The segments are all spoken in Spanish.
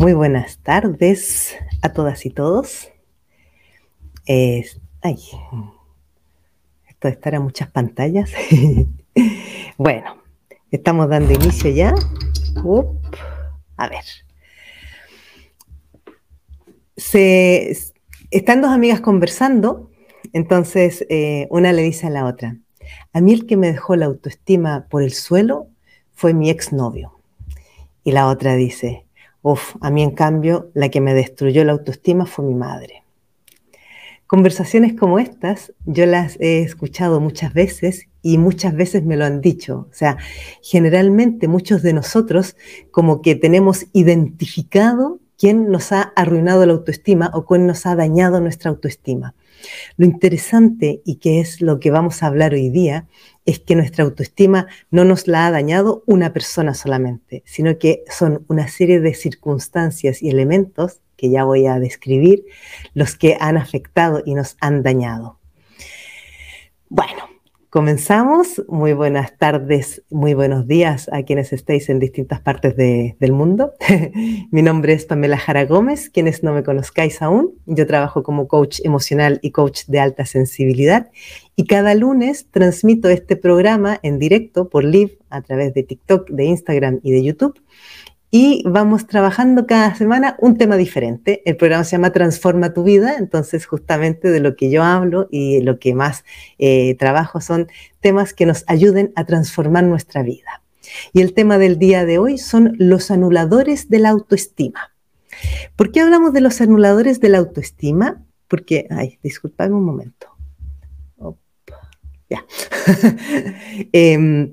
Muy buenas tardes a todas y todos. ay, esto de estar a muchas pantallas. bueno, estamos dando inicio ya. a ver. Se, están dos amigas conversando, entonces eh, una le dice a la otra, a mí el que me dejó la autoestima por el suelo fue mi exnovio. Y la otra dice, Uf, a mí en cambio la que me destruyó la autoestima fue mi madre. Conversaciones como estas yo las he escuchado muchas veces y muchas veces me lo han dicho. O sea, generalmente muchos de nosotros como que tenemos identificado quién nos ha arruinado la autoestima o quién nos ha dañado nuestra autoestima. Lo interesante y que es lo que vamos a hablar hoy día es que nuestra autoestima no nos la ha dañado una persona solamente, sino que son una serie de circunstancias y elementos que ya voy a describir los que han afectado y nos han dañado. Bueno, Comenzamos. Muy buenas tardes, muy buenos días a quienes estéis en distintas partes del mundo. Mi nombre es Pamela Jara Gómez. Quienes no me conozcáis aún, yo trabajo como coach emocional y coach de alta sensibilidad y cada lunes transmito este programa en directo por live a través de TikTok, de Instagram y de YouTube y vamos trabajando cada semana un tema diferente. El programa se llama Transforma tu vida, entonces justamente de lo que yo hablo y lo que más eh, trabajo son temas que nos ayuden a transformar nuestra vida. Y el tema del día de hoy son los anuladores de la autoestima. ¿Por qué hablamos de los anuladores de la autoestima? Porque, ay, disculpadme un momento. ya. eh,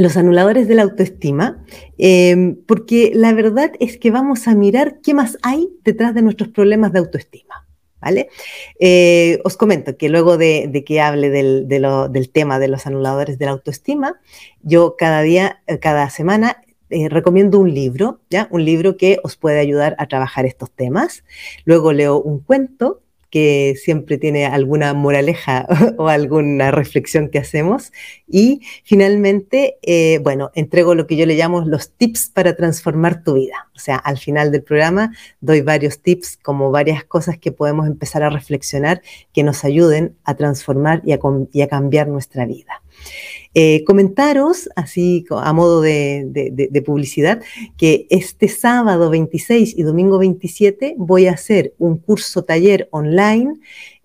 los anuladores de la autoestima, em, porque la verdad es que vamos a mirar qué más hay detrás de nuestros problemas de autoestima. ¿Vale? Eh, os comento que luego de, que hable del, tema de los anuladores de la autoestima, yo cada día, eh, cada semana eh, recomiendo un libro, ¿ya? Un libro que os puede ayudar a trabajar estos temas. Luego leo un cuento que siempre tiene alguna moraleja o alguna reflexión que hacemos. Y finalmente, eh, bueno, entrego lo que yo le llamo los tips para transformar tu vida. O sea, al final del programa doy varios tips, como varias cosas que podemos empezar a reflexionar que nos ayuden a transformar y a cambiar nuestra vida. Eh, comentaros, así a modo de, publicidad, que este sábado 26 y domingo 27 voy a hacer un curso taller online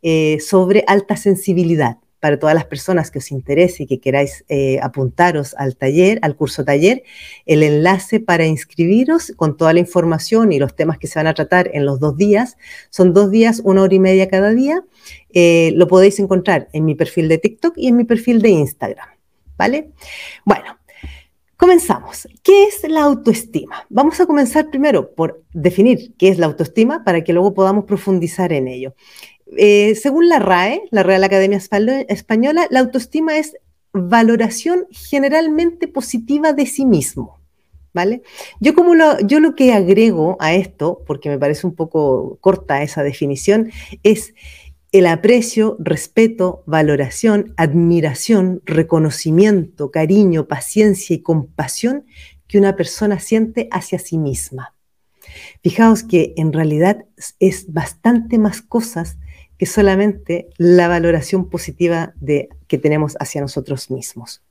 eh, sobre alta sensibilidad para todas las personas que os interese y que queráis eh, apuntaros al taller, al curso taller, el enlace para inscribiros con toda la información y los temas que se van a tratar en los dos días, son dos días, una hora y media cada día, lo podéis encontrar en mi perfil de TikTok y en mi perfil de Instagram. ¿Vale? Bueno, comenzamos. ¿Qué es la autoestima? Vamos a comenzar primero por definir qué es la autoestima para que luego podamos profundizar en ello. Eh, según la RAE, la Real Academia Española, la autoestima es valoración generalmente positiva de sí mismo. ¿Vale? Yo, como yo lo que agrego a esto, porque me parece un poco corta esa definición, es el aprecio, respeto, valoración, admiración, reconocimiento, cariño, paciencia y compasión que una persona siente hacia sí misma. Fijaos que en realidad es bastante más cosas que solamente la valoración positiva de, que tenemos hacia nosotros mismos.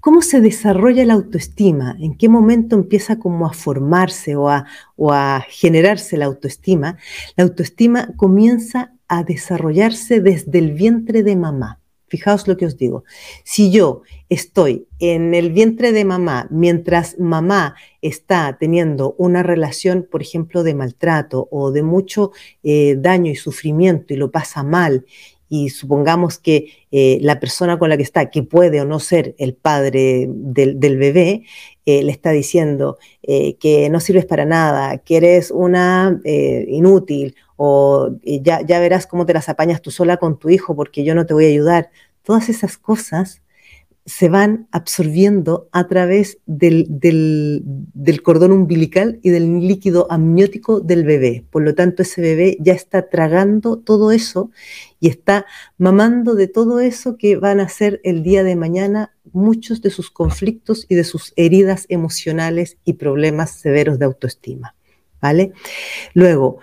¿Cómo se desarrolla la autoestima? ¿En qué momento empieza como a formarse o a, o a generarse la autoestima? La autoestima comienza a desarrollarse desde el vientre de mamá. Fijaos lo que os digo. Si yo estoy en el vientre de mamá mientras mamá está teniendo una relación, por ejemplo, de maltrato o de mucho eh, daño y sufrimiento y lo pasa mal y supongamos que eh, la persona con la que está, que puede o no ser el padre del, bebé, eh, le está diciendo que no sirves para nada, que eres una inútil o ya, ya verás cómo te las apañas tú sola con tu hijo porque yo no te voy a ayudar. Todas esas cosas se van absorbiendo a través del, del, cordón umbilical y del líquido amniótico del bebé. Por lo tanto, ese bebé ya está tragando todo eso y está mamando de todo eso que van a ser el día de mañana muchos de sus conflictos y de sus heridas emocionales y problemas severos de autoestima. ¿vale? Luego,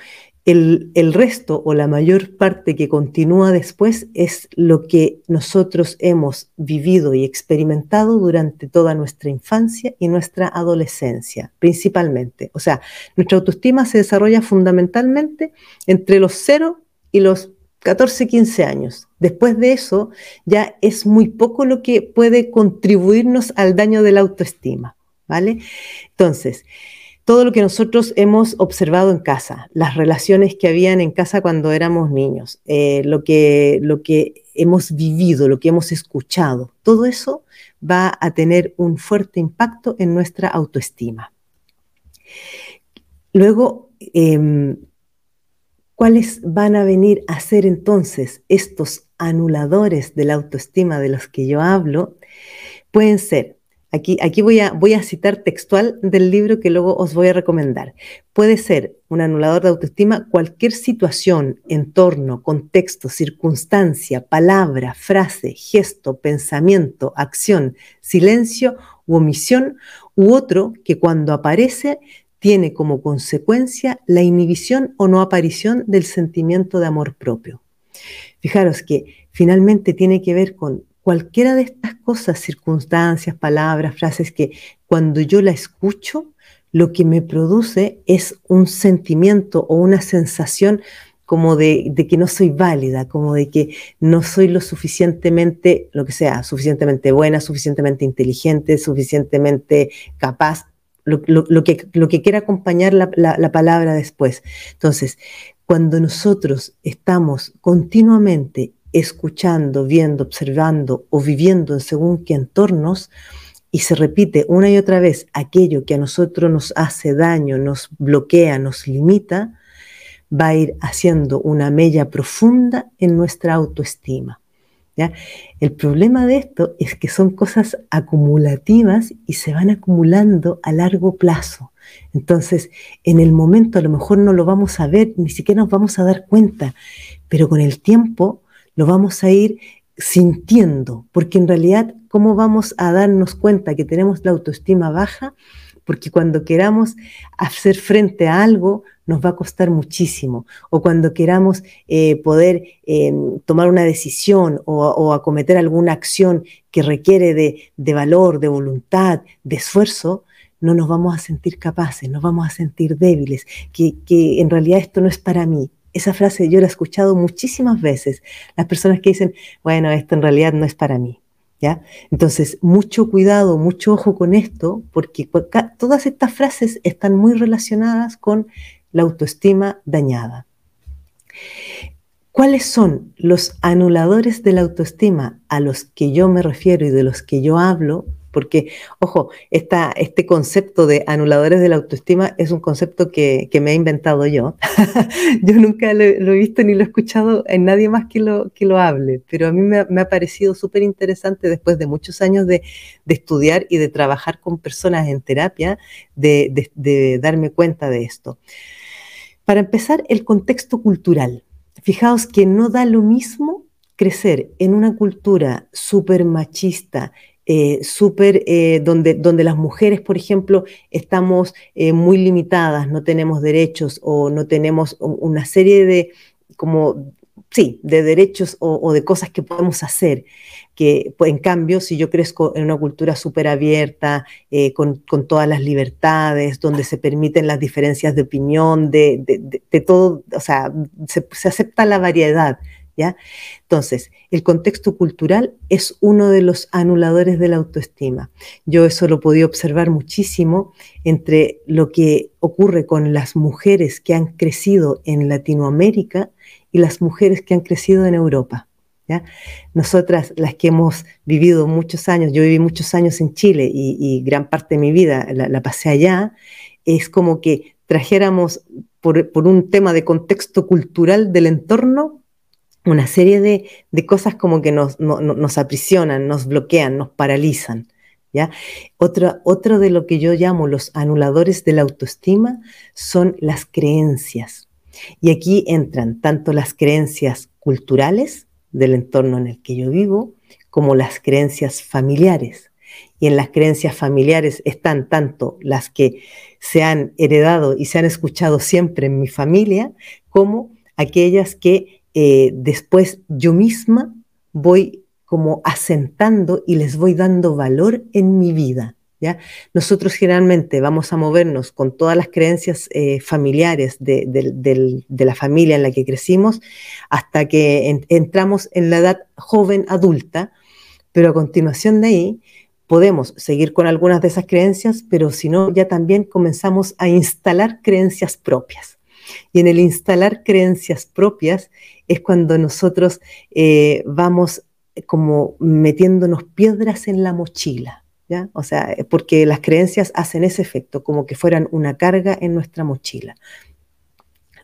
el, resto o la mayor parte que continúa después es lo que nosotros hemos vivido y experimentado durante toda nuestra infancia y nuestra adolescencia, principalmente. O sea, nuestra autoestima se desarrolla fundamentalmente entre los 0 y los 14, 15 años. Después de eso, ya es muy poco lo que puede contribuirnos al daño de la autoestima, ¿vale? Entonces, todo lo que nosotros hemos observado en casa, las relaciones que habían en casa cuando éramos niños, eh, lo, que, lo que hemos vivido, lo que hemos escuchado, todo eso va a tener un fuerte impacto en nuestra autoestima. Luego, em, ¿cuáles van a venir a ser entonces estos anuladores de la autoestima de los que yo hablo? Pueden ser Aquí, voy, a, voy a citar textual del libro que luego os voy a recomendar. Puede ser un anulador de autoestima cualquier situación, entorno, contexto, circunstancia, palabra, frase, gesto, pensamiento, acción, silencio u omisión u otro que cuando aparece tiene como consecuencia la inhibición o no aparición del sentimiento de amor propio. Fijaros que finalmente tiene que ver con cualquiera de estas cosas, circunstancias, palabras, frases que cuando yo la escucho, lo que me produce es un sentimiento o una sensación como de, que no soy válida, como de que no soy lo suficientemente, lo que sea, suficientemente buena, suficientemente inteligente, suficientemente capaz, lo, que, lo que quiera acompañar la, la palabra después. Entonces, cuando nosotros estamos continuamente escuchando, viendo, observando o viviendo en según qué entornos, y se repite una y otra vez aquello que a nosotros nos hace daño, nos bloquea, nos limita, va a ir haciendo una mella profunda en nuestra autoestima. ¿ya? El problema de esto es que son cosas acumulativas y se van acumulando a largo plazo. Entonces, en el momento a lo mejor no lo vamos a ver, ni siquiera nos vamos a dar cuenta, pero con el tiempo lo vamos a ir sintiendo, porque en realidad, ¿cómo vamos a darnos cuenta que tenemos la autoestima baja? Porque cuando queramos hacer frente a algo, nos va a costar muchísimo. O cuando queramos eh, poder em, tomar una decisión o, acometer alguna acción que requiere de, valor, de voluntad, de esfuerzo, no nos vamos a sentir capaces, nos vamos a sentir débiles, que, que en realidad esto no es para mí, esa frase yo la he escuchado muchísimas veces. Las personas que dicen, bueno, esto en realidad no es para mí. ¿Ya? Entonces, mucho cuidado, mucho ojo con esto, porque todas estas frases están muy relacionadas con la autoestima dañada. ¿Cuáles son los anuladores de la autoestima a los que yo me refiero y de los que yo hablo? Porque, ojo, este concepto de anuladores de la autoestima es un concepto que, me he inventado yo. yo nunca lo, he visto ni lo he escuchado en nadie más que lo, que lo hable, pero a mí me, ha parecido súper interesante después de muchos años de, estudiar y de trabajar con personas en terapia, de darme cuenta de esto. Para empezar, el contexto cultural. Fijaos que no da lo mismo crecer en una cultura súper machista, eh, súper, eh, donde, donde las mujeres, por ejemplo, estamos eh, muy limitadas, no tenemos derechos o no tenemos una serie de, como, sí, de derechos o, de cosas que podemos hacer. Que pues, en cambio, si yo crezco en una cultura súper abierta, con, todas las libertades, donde se permiten las diferencias de opinión, de, de, todo, o sea, se, se acepta la variedad, ¿ya? Entonces, el contexto cultural es uno de los anuladores de la autoestima. Yo eso lo podía observar muchísimo entre lo que ocurre con las mujeres que han crecido en Latinoamérica y las mujeres que han crecido en Europa. Nosotras, las que hemos vivido muchos años, yo viví muchos años en Chile y, gran parte de mi vida la, pasé allá, es como que trajéramos por un tema de contexto cultural del entorno una serie de, cosas como que nos, nos, aprisionan, nos bloquean, nos paralizan. ¿ya? Otro, otro de lo que yo llamo los anuladores de la autoestima son las creencias. Y aquí entran tanto las creencias culturales del entorno en el que yo vivo, como las creencias familiares. Y en las creencias familiares están tanto las que se han heredado y se han escuchado siempre en mi familia, como aquellas que eh, después yo misma voy como asentando y les voy dando valor en mi vida. ¿Ya? Nosotros generalmente vamos a movernos con todas las creencias eh, familiares de, la familia en la que crecimos hasta que entramos en la edad joven adulta, pero a continuación de ahí podemos seguir con algunas de esas creencias, pero si no, ya también comenzamos a instalar creencias propias. Y en el instalar creencias propias es cuando nosotros eh, vamos como metiéndonos piedras en la mochila. ¿Ya? O sea, porque las creencias hacen ese efecto, como que fueran una carga en nuestra mochila.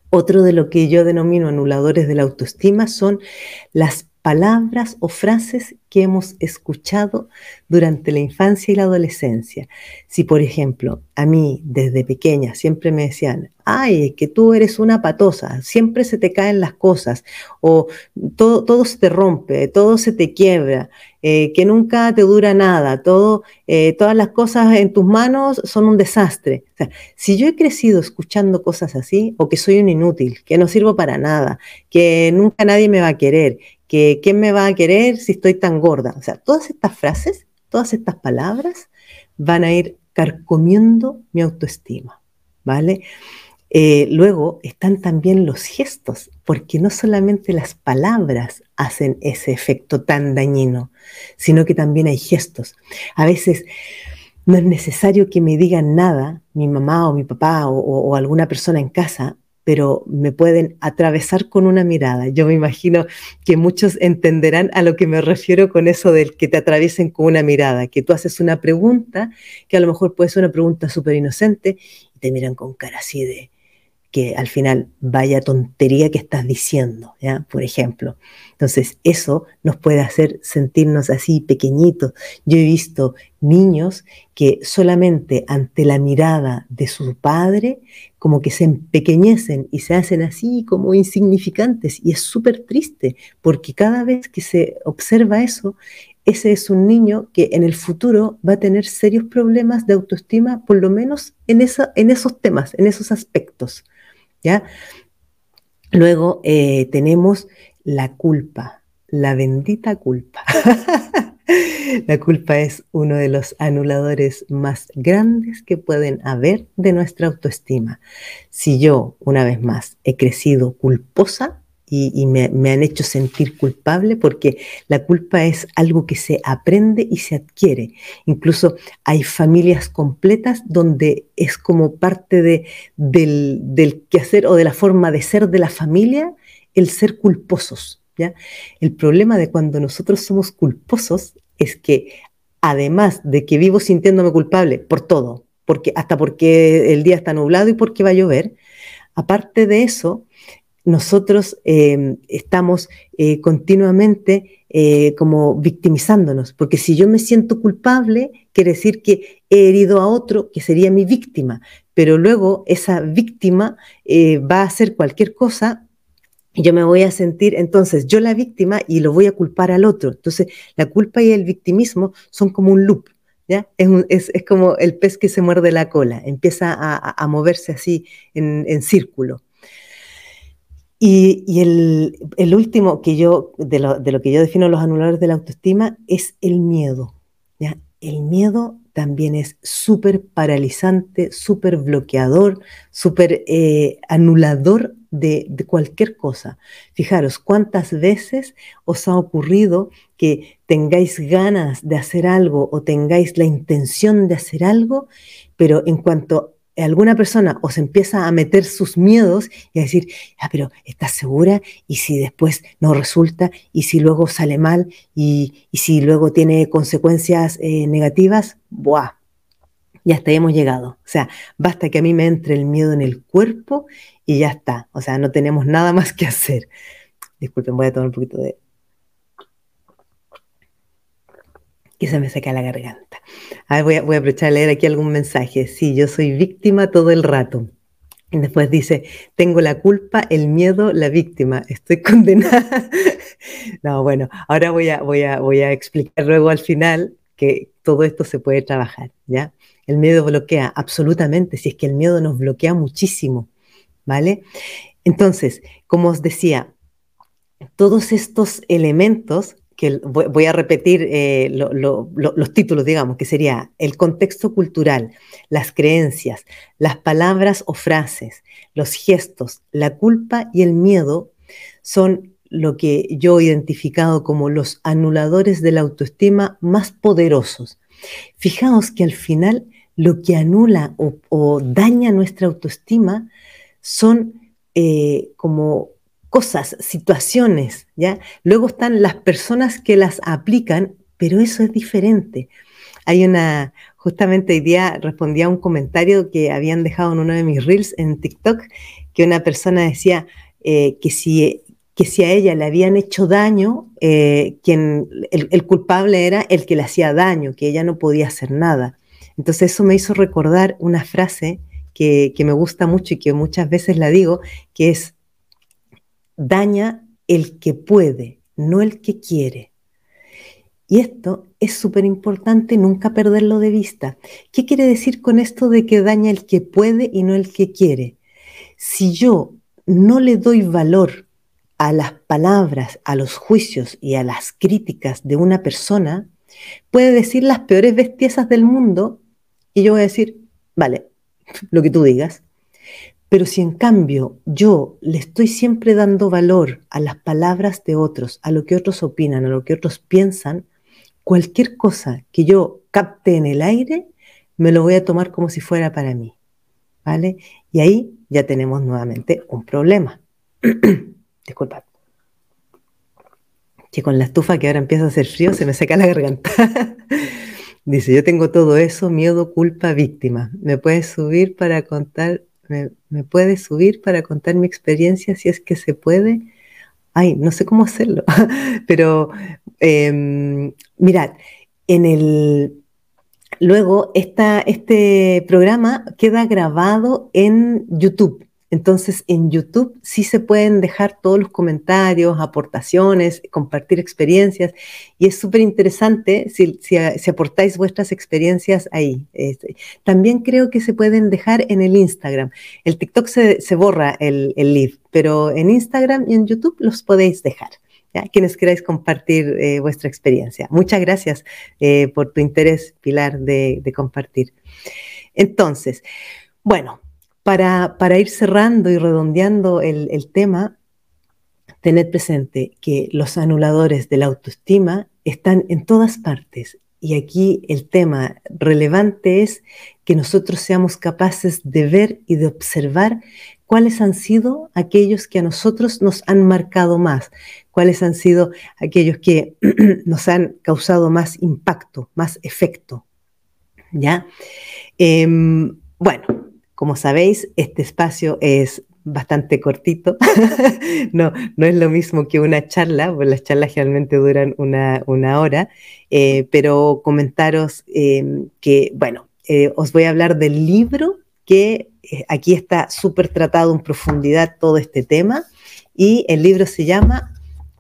Otro de lo que yo denomino anuladores de la autoestima son las palabras o frases que hemos escuchado durante la infancia y la adolescencia. Si, por ejemplo, a mí desde pequeña siempre me decían, ay, que tú eres una patosa, siempre se te caen las cosas, o todo, todo se te rompe, todo se te quiebra, eh, que nunca te dura nada, todo, eh, todas las cosas en tus manos son un desastre. Si yo he crecido escuchando cosas así, o que soy un inútil, que no sirvo para nada, que nunca nadie me va a querer, que quién me va a querer si estoy tan gorda. O sea, todas estas frases, todas estas palabras van a ir carcomiendo mi autoestima, ¿vale? Eh, luego están también los gestos, porque no solamente las palabras hacen ese efecto tan dañino, sino que también hay gestos. A veces no es necesario que me digan nada, mi mamá o mi papá o alguna persona en casa, pero me pueden atravesar con una mirada. Yo me imagino que muchos entenderán a lo que me refiero con eso del que te atraviesen con una mirada, que tú haces una pregunta, que a lo mejor puede ser una pregunta súper inocente, y te miran con cara así de, que al final vaya tontería que estás diciendo, ¿ya? Por ejemplo. Entonces, eso nos puede hacer sentirnos así pequeñitos. Yo he visto niños que solamente ante la mirada de su padre, como que se empequeñecen y se hacen así como insignificantes. Y es súper triste, porque cada vez que se observa eso, ese es un niño que en el futuro va a tener serios problemas de autoestima, por lo menos en, esa, en esos temas, en esos aspectos. ¿Ya? Luego eh, tenemos la culpa, la bendita culpa. la culpa es uno de los anuladores más grandes que pueden haber de nuestra autoestima. Si yo, una vez más, he crecido culposa, y, me, han hecho sentir culpable porque la culpa es algo que se aprende y se adquiere. Incluso hay familias completas donde es como parte de, del, del quehacer o de la forma de ser de la familia el ser culposos. ¿ya? El problema de cuando nosotros somos culposos es que además de que vivo sintiéndome culpable por todo, porque, hasta porque el día está nublado y porque va a llover, aparte de eso, nosotros em, estamos eh, continuamente eh, como victimizándonos, porque si yo me siento culpable, quiere decir que he herido a otro que sería mi víctima, pero luego esa víctima eh, va a hacer cualquier cosa yo me voy a sentir entonces yo la víctima y lo voy a culpar al otro. Entonces la culpa y el victimismo son como un loop. ¿Ya? Es, como el pez que se muerde la cola, empieza a, moverse así en círculo. Y, el, último que yo, de lo, que yo defino los anuladores de la autoestima, es el miedo. El miedo también es súper paralizante, súper bloqueador, súper eh, anulador de, de, cualquier cosa. Fijaros, ¿cuántas veces os ha ocurrido que tengáis ganas de hacer algo o tengáis la intención de hacer algo, pero en cuanto alguna persona os empieza a meter sus miedos y a decir, ah, pero ¿estás segura? ¿Y si después no resulta? ¿Y si luego sale mal? ¿Y, si luego tiene consecuencias eh, negativas? ¡Buah! Y hasta hemos llegado. O sea, basta que a mí me entre el miedo en el cuerpo y ya está. O sea, no tenemos nada más que hacer. Disculpen, voy a tomar un poquito de que se me seca la garganta. A ver, voy a, aprovechar a leer aquí algún mensaje. Sí, yo soy víctima todo el rato. Y después dice, tengo la culpa, el miedo, la víctima. Estoy condenada. no, bueno, ahora voy a, voy, a, voy a explicar luego al final que todo esto se puede trabajar, ¿ya? El miedo bloquea absolutamente, si es que el miedo nos bloquea muchísimo, ¿vale? Entonces, como os decía, todos estos elementos que voy a repetir eh, los títulos, digamos, que sería el contexto cultural, las creencias, las palabras o frases, los gestos, la culpa y el miedo son lo que yo he identificado como los anuladores de la autoestima más poderosos. Fijaos que al final lo que anula o, daña nuestra autoestima son eh, como cosas, situaciones, ¿ya? Luego están las personas que las aplican, pero eso es diferente. Hay una, justamente hoy día respondía a un comentario que habían dejado en uno de mis reels en TikTok, que una persona decía eh, que, si, que si a ella le habían hecho daño, eh, quien, el, culpable era el que le hacía daño, que ella no podía hacer nada. Entonces eso me hizo recordar una frase que, que me gusta mucho y que muchas veces la digo, que es, daña el que puede, no el que quiere. Y esto es súper importante, nunca perderlo de vista. ¿Qué quiere decir con esto de que daña el que puede y no el que quiere? Si yo no le doy valor a las palabras, a los juicios y a las críticas de una persona, puede decir las peores bestiezas del mundo y yo voy a decir, vale, lo que tú digas. Pero si en cambio yo le estoy siempre dando valor a las palabras de otros, a lo que otros opinan, a lo que otros piensan, cualquier cosa que yo capte en el aire, me lo voy a tomar como si fuera para mí. ¿Vale? Y ahí ya tenemos nuevamente un problema. Disculpad. Que con la estufa que ahora empieza a hacer frío se me seca la garganta. Dice, yo tengo todo eso, miedo, culpa, víctima. ¿Me puedes subir para contar me, puede subir para contar mi experiencia si es que se puede. Ay, no sé cómo hacerlo, pero em, mirad, en el, luego este programa queda grabado en YouTube. Entonces, en YouTube sí se pueden dejar todos los comentarios, aportaciones, compartir experiencias y es súper interesante si, aportáis vuestras experiencias ahí. Este, también creo que se pueden dejar en el Instagram. El TikTok se, borra el, el live, pero en Instagram y en YouTube los podéis dejar. Quienes queráis compartir eh, vuestra experiencia. Muchas gracias eh, por tu interés, Pilar, de compartir. Entonces, bueno, para, ir cerrando y redondeando el, tema, tened presente que los anuladores de la autoestima están en todas partes. Y aquí el tema relevante es que nosotros seamos capaces de ver y de observar cuáles han sido aquellos que a nosotros nos han marcado más, cuáles han sido aquellos que nos han causado más impacto, más efecto. ¿Ya? Em, bueno, como sabéis, este espacio es bastante cortito. no, no es lo mismo que una charla, pues las charlas generalmente duran una, hora, eh, pero comentaros eh, que, bueno, eh, os voy a hablar del libro que aquí está súper tratado en profundidad todo este tema y el libro se llama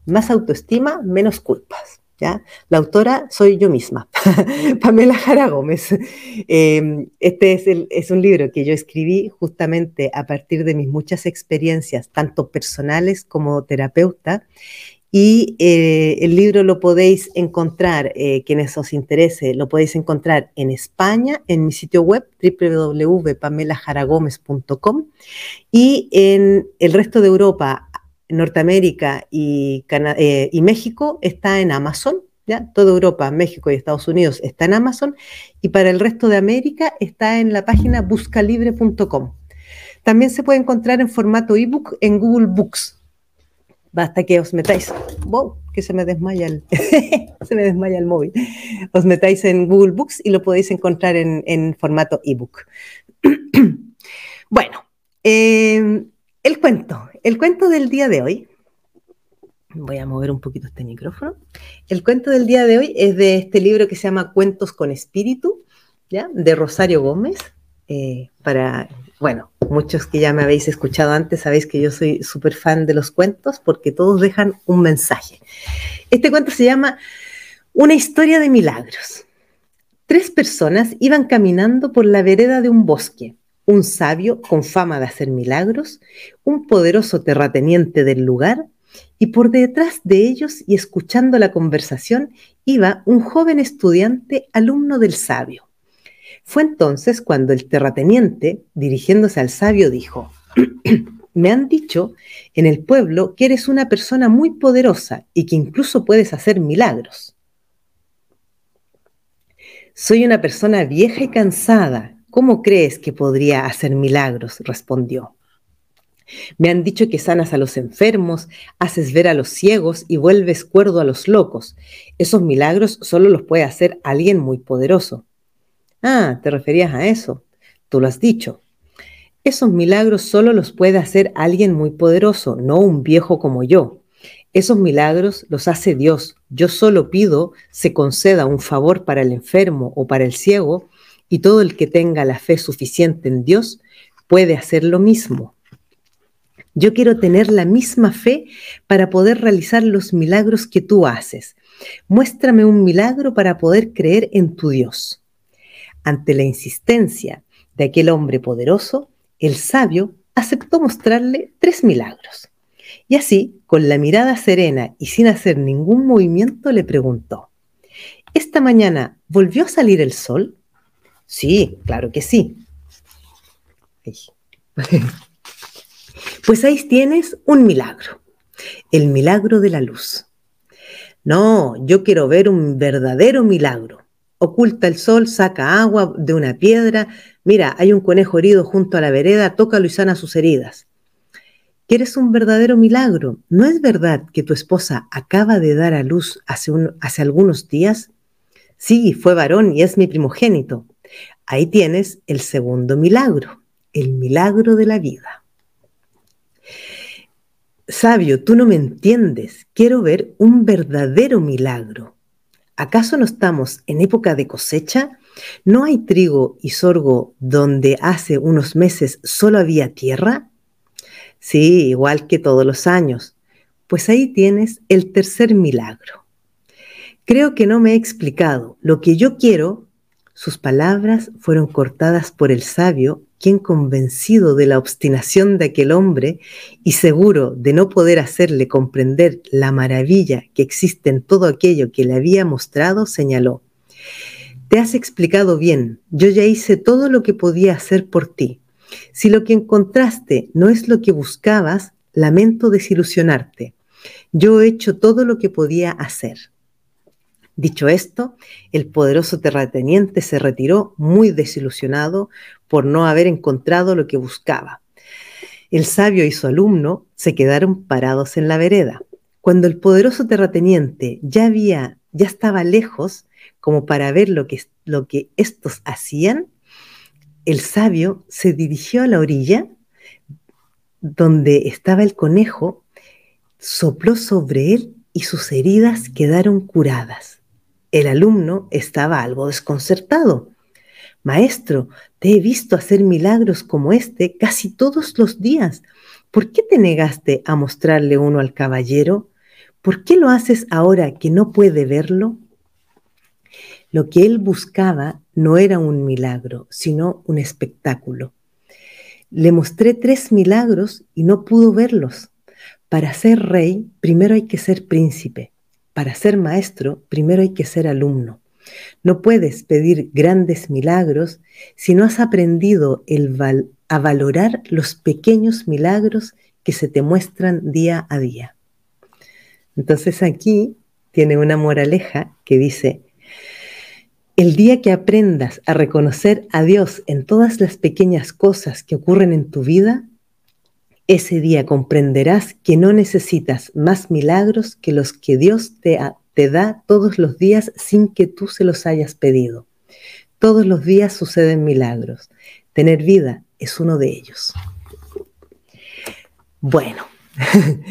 Más autoestima, menos culpas. La autora soy yo misma, Pamela Jara Gómez. Em, este es, un libro que yo escribí justamente a partir de mis muchas experiencias, tanto personales como terapeuta, y eh, el libro lo podéis encontrar, eh, quienes os interese, lo podéis encontrar en España, en mi sitio web www.pamelajaragomez.com y en el resto de Europa Norteamérica y, eh, y México está en Amazon, ¿ya? Toda Europa, México y Estados Unidos está en Amazon y para el resto de América está en la página buscalibre.com. También se puede encontrar en formato ebook en Google Books. Basta que os metáis, wow, que se me desmaya el, se me desmaya el móvil. Os metáis en Google Books y lo podéis encontrar en, formato ebook. bueno, eh, el cuento, el cuento del día de hoy. Voy a mover un poquito este micrófono. El cuento del día de hoy es de este libro que se llama Cuentos con Espíritu, ¿ya? de Rosario Gómez. Eh, para, bueno, muchos que ya me habéis escuchado antes sabéis que yo soy súper fan de los cuentos porque todos dejan un mensaje. Este cuento se llama Una historia de milagros. Tres personas iban caminando por la vereda de un bosque. Un sabio con fama de hacer milagros, un poderoso terrateniente del lugar, y por detrás de ellos y escuchando la conversación iba un joven estudiante alumno del sabio. Fue entonces cuando el terrateniente, dirigiéndose al sabio, dijo, me han dicho en el pueblo que eres una persona muy poderosa y que incluso puedes hacer milagros. Soy una persona vieja y cansada. ¿Cómo crees que podría hacer milagros? respondió. Me han dicho que sanas a los enfermos, haces ver a los ciegos y vuelves cuerdo a los locos. Esos milagros solo los puede hacer alguien muy poderoso. Ah, te referías a eso. Tú lo has dicho. Esos milagros solo los puede hacer alguien muy poderoso, no un viejo como yo. Esos milagros los hace Dios. Yo solo pido se conceda un favor para el enfermo o para el ciego y todo el que tenga la fe suficiente en Dios puede hacer lo mismo. Yo quiero tener la misma fe para poder realizar los milagros que tú haces. Muéstrame un milagro para poder creer en tu Dios. Ante la insistencia de aquel hombre poderoso, el sabio aceptó mostrarle tres milagros. Y así, con la mirada serena y sin hacer ningún movimiento, le preguntó, ¿Esta mañana volvió a salir el sol? Sí, claro que sí. Pues ahí tienes un milagro, el milagro de la luz. No, yo quiero ver un verdadero milagro. Oculta el sol, saca agua de una piedra. Mira, hay un conejo herido junto a la vereda, tócalo y sana sus heridas. ¿Quieres un verdadero milagro? ¿No es verdad que tu esposa acaba de dar a luz hace, hace algunos días? Sí, fue varón y es mi primogénito. Ahí tienes el segundo milagro, el milagro de la vida. Sabio, tú no me entiendes. Quiero ver un verdadero milagro. ¿Acaso no estamos en época de cosecha? ¿No hay trigo y sorgo donde hace unos meses solo había tierra? Sí, igual que todos los años. Pues ahí tienes el tercer milagro. Creo que no me he explicado. Lo que yo quiero, sus palabras fueron cortadas por el sabio quien convencido de la obstinación de aquel hombre y seguro de no poder hacerle comprender la maravilla que existe en todo aquello que le había mostrado, señaló, Te has explicado bien, yo ya hice todo lo que podía hacer por ti. Si lo que encontraste no es lo que buscabas, lamento desilusionarte. Yo he hecho todo lo que podía hacer. Dicho esto, el poderoso terrateniente se retiró muy desilusionado por no haber encontrado lo que buscaba. El sabio y su alumno se quedaron parados en la vereda. Cuando el poderoso terrateniente ya había, ya estaba lejos como para ver lo que, lo que estos hacían, el sabio se dirigió a la orilla donde estaba el conejo, sopló sobre él y sus heridas quedaron curadas. El alumno estaba algo desconcertado. Maestro, te he visto hacer milagros como este casi todos los días. ¿Por qué te negaste a mostrarle uno al caballero? ¿Por qué lo haces ahora que no puede verlo? Lo que él buscaba no era un milagro, sino un espectáculo. Le mostré tres milagros y no pudo verlos. Para ser rey, primero hay que ser príncipe para ser maestro, primero hay que ser alumno. No puedes pedir grandes milagros si no has aprendido a valorar los pequeños milagros que se te muestran día a día. Entonces aquí tiene una moraleja que dice, el día que aprendas a reconocer a Dios en todas las pequeñas cosas que ocurren en tu vida, ese día comprenderás que no necesitas más milagros que los que Dios te, te da todos los días sin que tú se los hayas pedido. Todos los días suceden milagros. Tener vida es uno de ellos. Bueno,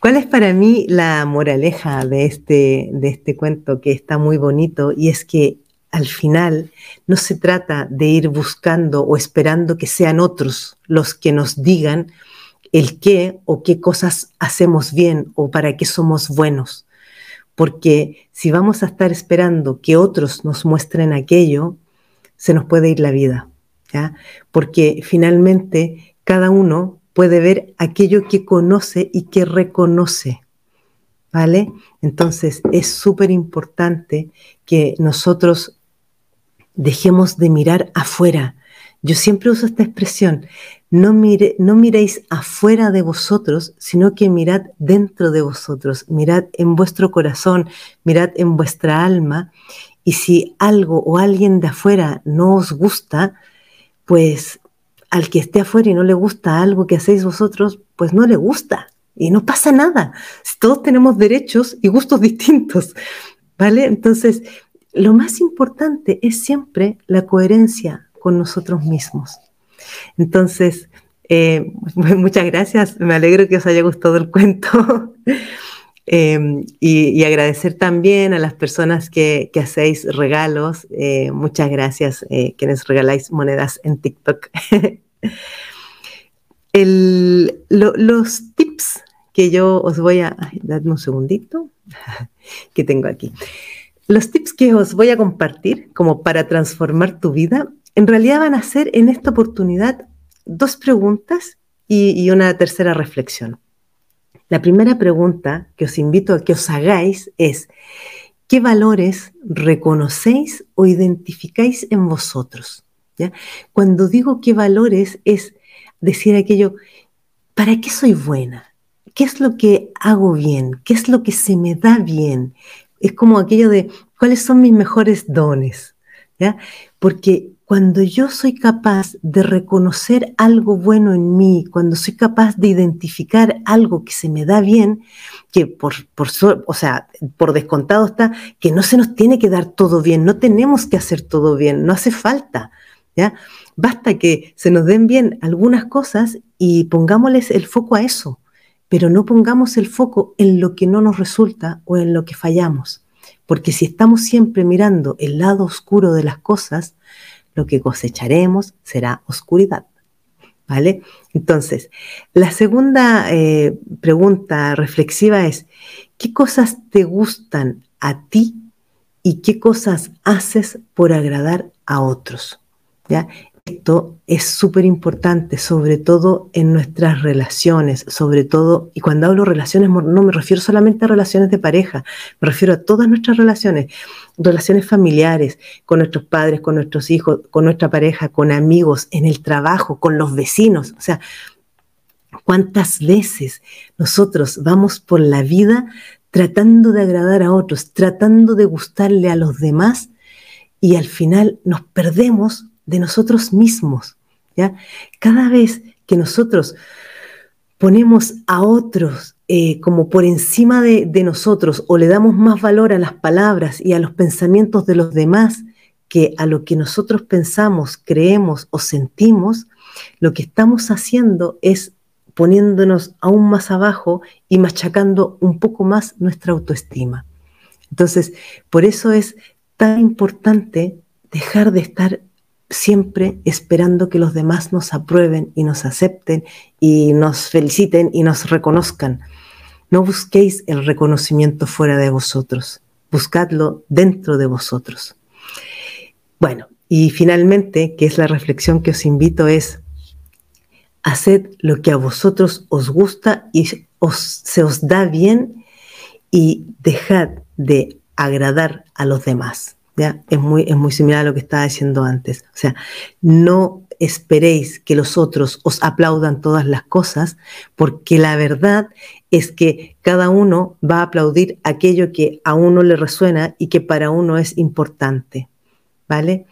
¿cuál es para mí la moraleja de este, de este cuento que está muy bonito? Y es que al final no se trata de ir buscando o esperando que sean otros los que nos digan el qué o qué cosas hacemos bien o para qué somos buenos. porque si vamos a estar esperando que otros nos muestren aquello, se nos puede ir la vida, ¿ya? Porque finalmente cada uno puede ver aquello que conoce y que reconoce, ¿vale? Entonces es súper importante que nosotros dejemos de mirar afuera. Yo siempre uso esta expresión, no, mire, no miréis afuera de vosotros, sino que mirad dentro de vosotros, mirad en vuestro corazón, mirad en vuestra alma, y si algo o alguien de afuera no os gusta, pues al que esté afuera y no le gusta algo que hacéis vosotros, pues no le gusta y no pasa nada. Todos tenemos derechos y gustos distintos, ¿vale? Entonces, lo más importante es siempre la coherencia con nosotros mismos. Entonces, eh, muchas gracias, me alegro que os haya gustado el cuento. Em, y, agradecer también a las personas que, hacéis regalos. Eh, muchas gracias, eh, quienes regaláis monedas en TikTok. los tips que yo os voy a... Dadme un segundito, que tengo aquí. Los tips que os voy a compartir como para transformar tu vida, en realidad van a ser en esta oportunidad dos preguntas y, una tercera reflexión. La primera pregunta que os invito a que os hagáis es, ¿qué valores reconocéis o identificáis en vosotros? ¿Ya? Cuando digo qué valores es decir aquello, ¿para qué soy buena? ¿Qué es lo que hago bien? ¿Qué es lo que se me da bien? Es como aquello de, ¿cuáles son mis mejores dones? ¿Ya? Porque cuando yo soy capaz de reconocer algo bueno en mí, cuando soy capaz de identificar algo que se me da bien, que por, por, o sea, por descontado está que no se nos tiene que dar todo bien, no tenemos que hacer todo bien, no hace falta, ¿ya? Basta que se nos den bien algunas cosas y pongámosles el foco a eso, pero no pongamos el foco en lo que no nos resulta o en lo que fallamos, porque si estamos siempre mirando el lado oscuro de las cosas, lo que cosecharemos será oscuridad. ¿Vale? Entonces, la segunda eh, pregunta reflexiva es, ¿qué cosas te gustan a ti y qué cosas haces por agradar a otros? ¿Ya? Esto es súper importante, sobre todo en nuestras relaciones, sobre todo, y cuando hablo relaciones no me refiero solamente a relaciones de pareja, me refiero a todas nuestras relaciones, relaciones familiares, con nuestros padres, con nuestros hijos, con nuestra pareja, con amigos, en el trabajo, con los vecinos. O sea, ¿cuántas veces nosotros vamos por la vida tratando de agradar a otros, tratando de gustarle a los demás y al final nos perdemos de nosotros mismos. ¿ya? Cada vez que nosotros ponemos a otros eh, como por encima de, de nosotros o le damos más valor a las palabras y a los pensamientos de los demás que a lo que nosotros pensamos, creemos o sentimos, lo que estamos haciendo es poniéndonos aún más abajo y machacando un poco más nuestra autoestima. Entonces, por eso es tan importante dejar de estar siempre esperando que los demás nos aprueben y nos acepten y nos feliciten y nos reconozcan. No busquéis el reconocimiento fuera de vosotros, buscadlo dentro de vosotros. Bueno, y finalmente, que es la reflexión que os invito, es, haced lo que a vosotros os gusta y se os da bien y dejad de agradar a los demás. Es muy, es muy similar a lo que estaba diciendo antes. O sea, no esperéis que los otros os aplaudan todas las cosas, porque la verdad es que cada uno va a aplaudir aquello que a uno le resuena y que para uno es importante. ¿Vale?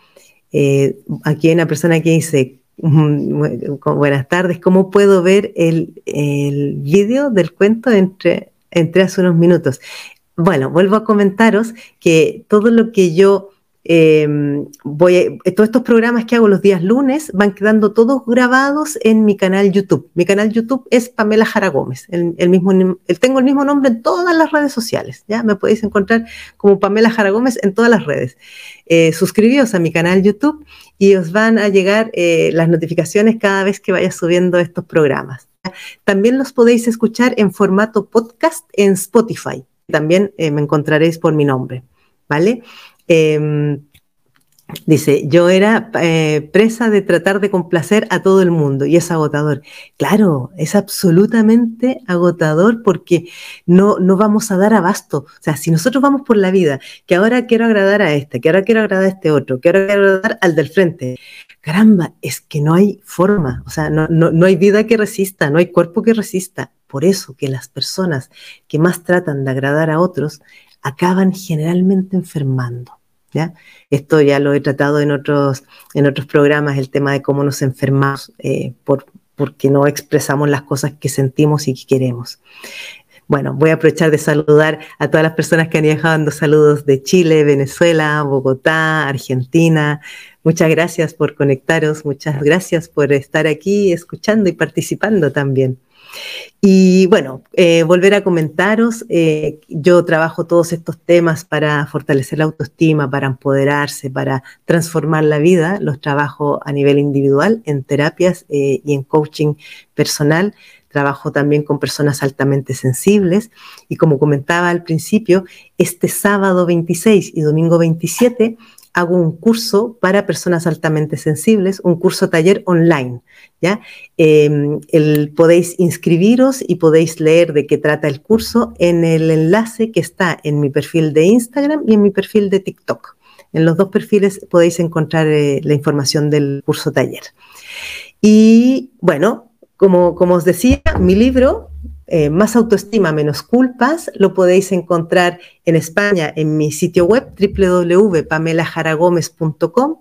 Eh, aquí hay una persona que dice, mm, buenas tardes, ¿cómo puedo ver el, el vídeo del cuento entre, entre hace unos minutos? Bueno, vuelvo a comentaros que todo lo que yo em, voy, todos estos programas que hago los días lunes van quedando todos grabados en mi canal YouTube. Mi canal YouTube es Pamela Jara Gómez. El, mismo, tengo el mismo nombre en todas las redes sociales. Ya me podéis encontrar como Pamela Jara Gómez en todas las redes. Eh, suscribíos a mi canal YouTube y os van a llegar eh, las notificaciones cada vez que vaya subiendo estos programas. También los podéis escuchar en formato podcast en Spotify. También eh, me encontraréis por mi nombre, ¿vale? Em, Dice, yo era eh, presa de tratar de complacer a todo el mundo y es agotador. Claro, es absolutamente agotador porque no, no vamos a dar abasto. O sea, si nosotros vamos por la vida, que ahora quiero agradar a este, que ahora quiero agradar a este otro, que ahora quiero agradar al del frente, caramba, es que no hay forma, o sea, no, no, no hay vida que resista, no hay cuerpo que resista. Por eso que las personas que más tratan de agradar a otros acaban generalmente enfermando. ¿Ya? Esto ya lo he tratado en otros, en otros programas, el tema de cómo nos enfermamos eh, por, porque no expresamos las cosas que sentimos y que queremos. Bueno, voy a aprovechar de saludar a todas las personas que han ido dando saludos de Chile, Venezuela, Bogotá, Argentina. Muchas gracias por conectaros, muchas gracias por estar aquí escuchando y participando también. Y bueno, eh, volver a comentaros, eh, yo trabajo todos estos temas para fortalecer la autoestima, para empoderarse, para transformar la vida, los trabajo a nivel individual, en terapias eh, y en coaching personal. Trabajo también con personas altamente sensibles y como comentaba al principio, este sábado 26 y domingo 27 hago un curso para personas altamente sensibles, un curso taller online. ¿ya? Em, podéis inscribiros y podéis leer de qué trata el curso en el enlace que está en mi perfil de Instagram y en mi perfil de TikTok. En los dos perfiles podéis encontrar eh, la información del curso taller. Y bueno, como, como os decía, mi libro eh, más autoestima, menos culpas, lo podéis encontrar en España en mi sitio web www.pamelajaragomez.com.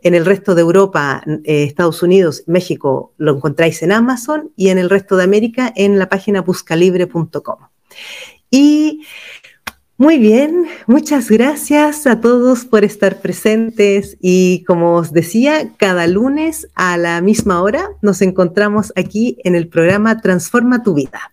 En el resto de Europa, eh, Estados Unidos, México, lo encontráis en Amazon y en el resto de América en la página buscalibre.com. Y muy bien, muchas gracias a todos por estar presentes y como os decía, cada lunes a la misma hora nos encontramos aquí en el programa Transforma tu vida.